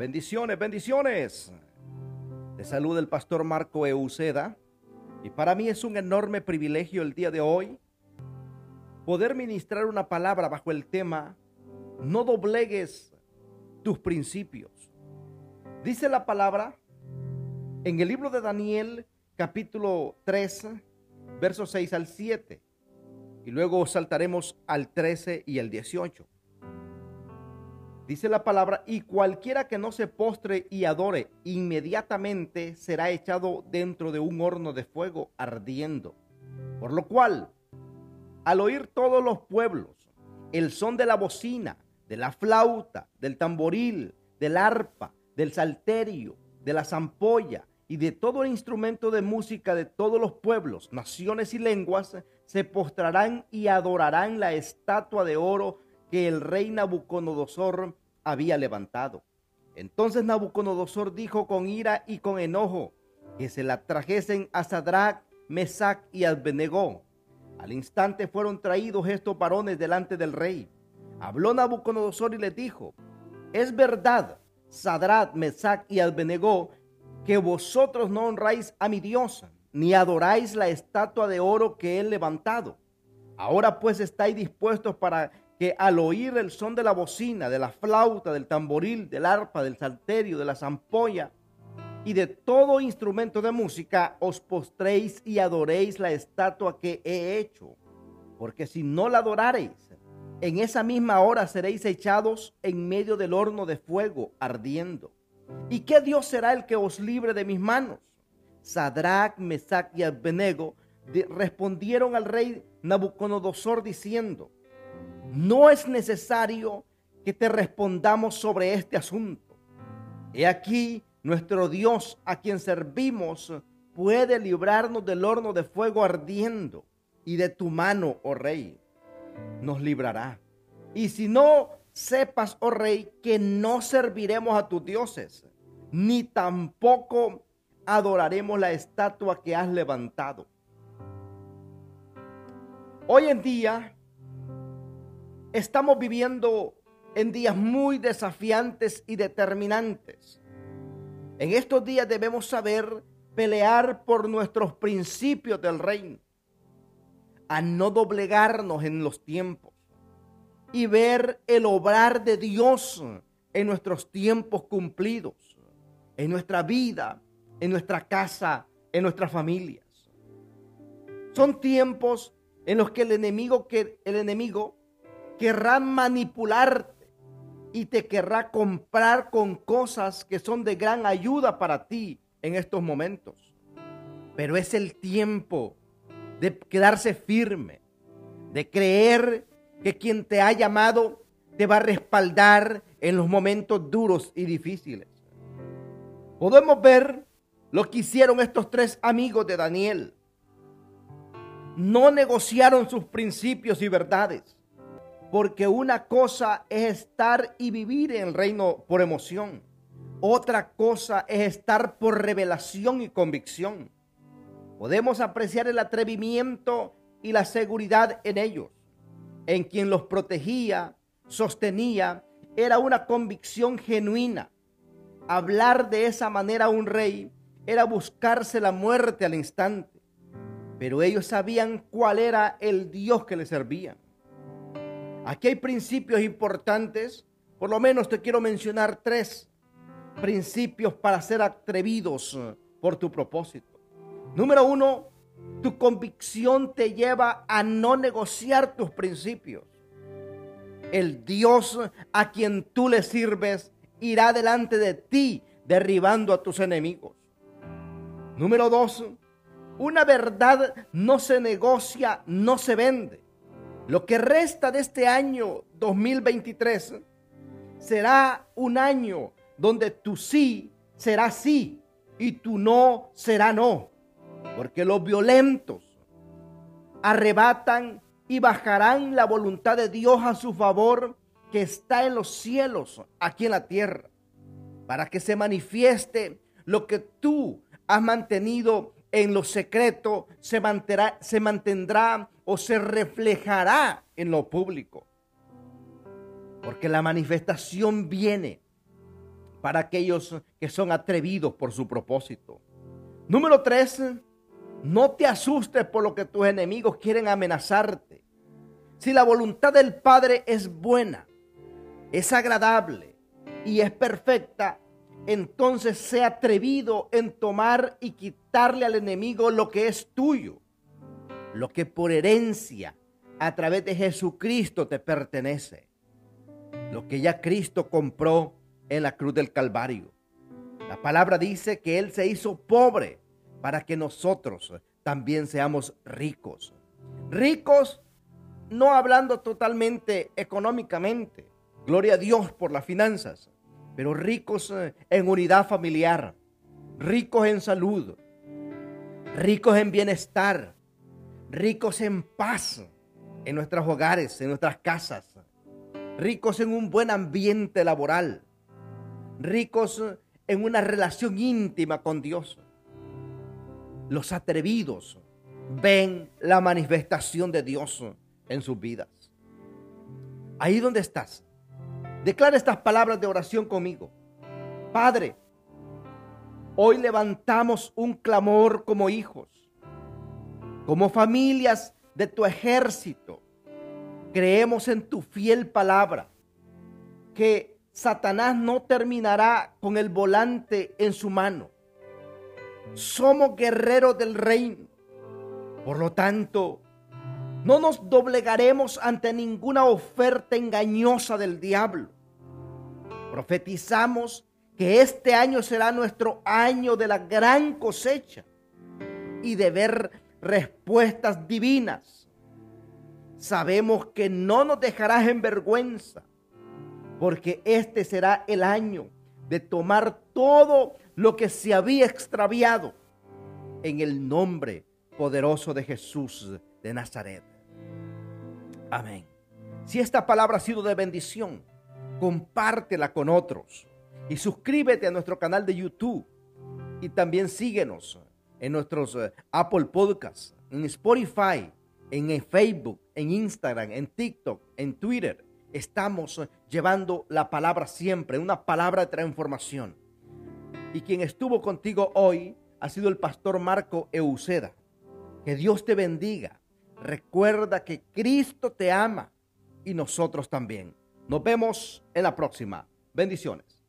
Bendiciones, bendiciones. Te saluda el pastor Marco Euceda y para mí es un enorme privilegio el día de hoy poder ministrar una palabra bajo el tema No doblegues tus principios. Dice la palabra en el libro de Daniel capítulo 3 versos 6 al 7 y luego saltaremos al 13 y al 18. Dice la palabra, y cualquiera que no se postre y adore, inmediatamente será echado dentro de un horno de fuego ardiendo. Por lo cual, al oír todos los pueblos el son de la bocina, de la flauta, del tamboril, del arpa, del salterio, de la zampolla y de todo el instrumento de música de todos los pueblos, naciones y lenguas, se postrarán y adorarán la estatua de oro que el rey Nabucodonosor había levantado. Entonces Nabucodonosor dijo con ira y con enojo que se la trajesen a Sadrach, Mesach y Abednego. Al instante fueron traídos estos varones delante del rey. Habló Nabucodonosor y les dijo: Es verdad, Sadrach, Mesach y Abednego, que vosotros no honráis a mi Dios, ni adoráis la estatua de oro que he levantado. Ahora pues estáis dispuestos para que al oír el son de la bocina, de la flauta, del tamboril, del arpa, del salterio, de la zampolla y de todo instrumento de música, os postréis y adoréis la estatua que he hecho. Porque si no la adorareis, en esa misma hora seréis echados en medio del horno de fuego ardiendo. ¿Y qué Dios será el que os libre de mis manos? Sadrach, Mesach y Abednego respondieron al rey Nabucodonosor diciendo, no es necesario que te respondamos sobre este asunto. He aquí, nuestro Dios a quien servimos puede librarnos del horno de fuego ardiendo y de tu mano, oh rey, nos librará. Y si no, sepas, oh rey, que no serviremos a tus dioses, ni tampoco adoraremos la estatua que has levantado. Hoy en día Estamos viviendo en días muy desafiantes y determinantes. En estos días debemos saber pelear por nuestros principios del reino, a no doblegarnos en los tiempos y ver el obrar de Dios en nuestros tiempos cumplidos, en nuestra vida, en nuestra casa, en nuestras familias. Son tiempos en los que el enemigo, que el enemigo querrá manipularte y te querrá comprar con cosas que son de gran ayuda para ti en estos momentos. Pero es el tiempo de quedarse firme, de creer que quien te ha llamado te va a respaldar en los momentos duros y difíciles. Podemos ver lo que hicieron estos tres amigos de Daniel. No negociaron sus principios y verdades porque una cosa es estar y vivir en el reino por emoción. Otra cosa es estar por revelación y convicción. Podemos apreciar el atrevimiento y la seguridad en ellos. En quien los protegía, sostenía, era una convicción genuina. Hablar de esa manera a un rey era buscarse la muerte al instante. Pero ellos sabían cuál era el Dios que les servían. Aquí hay principios importantes, por lo menos te quiero mencionar tres principios para ser atrevidos por tu propósito. Número uno, tu convicción te lleva a no negociar tus principios. El Dios a quien tú le sirves irá delante de ti derribando a tus enemigos. Número dos, una verdad no se negocia, no se vende. Lo que resta de este año 2023 será un año donde tu sí será sí y tu no será no. Porque los violentos arrebatan y bajarán la voluntad de Dios a su favor que está en los cielos, aquí en la tierra, para que se manifieste lo que tú has mantenido en lo secreto se mantendrá, se mantendrá o se reflejará en lo público. Porque la manifestación viene para aquellos que son atrevidos por su propósito. Número tres, no te asustes por lo que tus enemigos quieren amenazarte. Si la voluntad del Padre es buena, es agradable y es perfecta, entonces sea atrevido en tomar y quitarle al enemigo lo que es tuyo, lo que por herencia a través de Jesucristo te pertenece, lo que ya Cristo compró en la cruz del Calvario. La palabra dice que Él se hizo pobre para que nosotros también seamos ricos. Ricos no hablando totalmente económicamente. Gloria a Dios por las finanzas pero ricos eh, en unidad familiar, ricos en salud, ricos en bienestar, ricos en paz en nuestros hogares, en nuestras casas, ricos en un buen ambiente laboral, ricos en una relación íntima con Dios. Los atrevidos ven la manifestación de Dios en sus vidas. Ahí donde estás, Declara estas palabras de oración conmigo. Padre, hoy levantamos un clamor como hijos, como familias de tu ejército. Creemos en tu fiel palabra, que Satanás no terminará con el volante en su mano. Somos guerreros del reino. Por lo tanto, no nos doblegaremos ante ninguna oferta engañosa del diablo. Profetizamos que este año será nuestro año de la gran cosecha y de ver respuestas divinas. Sabemos que no nos dejarás en vergüenza, porque este será el año de tomar todo lo que se había extraviado en el nombre poderoso de Jesús de Nazaret. Amén. Si esta palabra ha sido de bendición, compártela con otros y suscríbete a nuestro canal de YouTube y también síguenos en nuestros eh, Apple Podcasts, en Spotify, en Facebook, en Instagram, en TikTok, en Twitter. Estamos eh, llevando la palabra siempre, una palabra de transformación. Y quien estuvo contigo hoy ha sido el pastor Marco Euseda. Que Dios te bendiga Recuerda que Cristo te ama y nosotros también. Nos vemos en la próxima. Bendiciones.